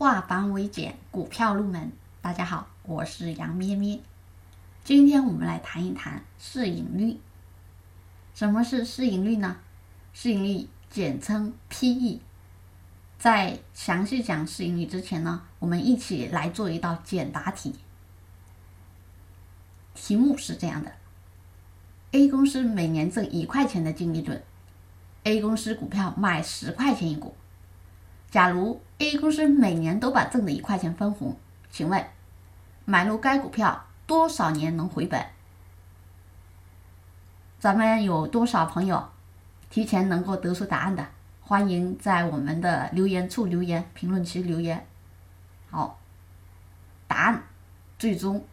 化繁为简，股票入门。大家好，我是杨咩咩。今天我们来谈一谈市盈率。什么是市盈率呢？市盈率简称 P/E。在详细讲市盈率之前呢，我们一起来做一道简答题。题目是这样的：A 公司每年挣一块钱的净利润，A 公司股票卖十块钱一股。假如 A 公司每年都把挣的一块钱分红，请问买入该股票多少年能回本？咱们有多少朋友提前能够得出答案的？欢迎在我们的留言处留言，评论区留言。好，答案最终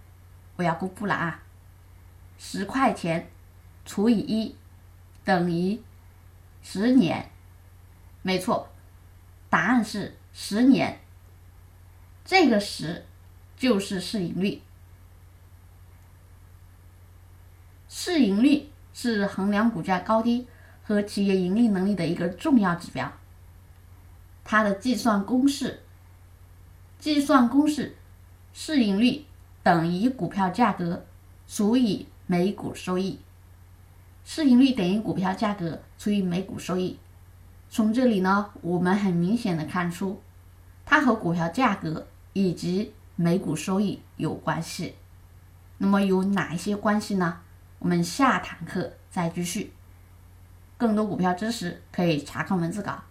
我要公布了啊！十块钱除以一等于十年，没错。答案是十年，这个十就是市盈率。市盈率是衡量股价高低和企业盈利能力的一个重要指标。它的计算公式，计算公式，市盈率等于股票价格除以每股收益。市盈率等于股票价格除以每股收益。从这里呢，我们很明显的看出，它和股票价格以及每股收益有关系。那么有哪一些关系呢？我们下堂课再继续。更多股票知识可以查看文字稿。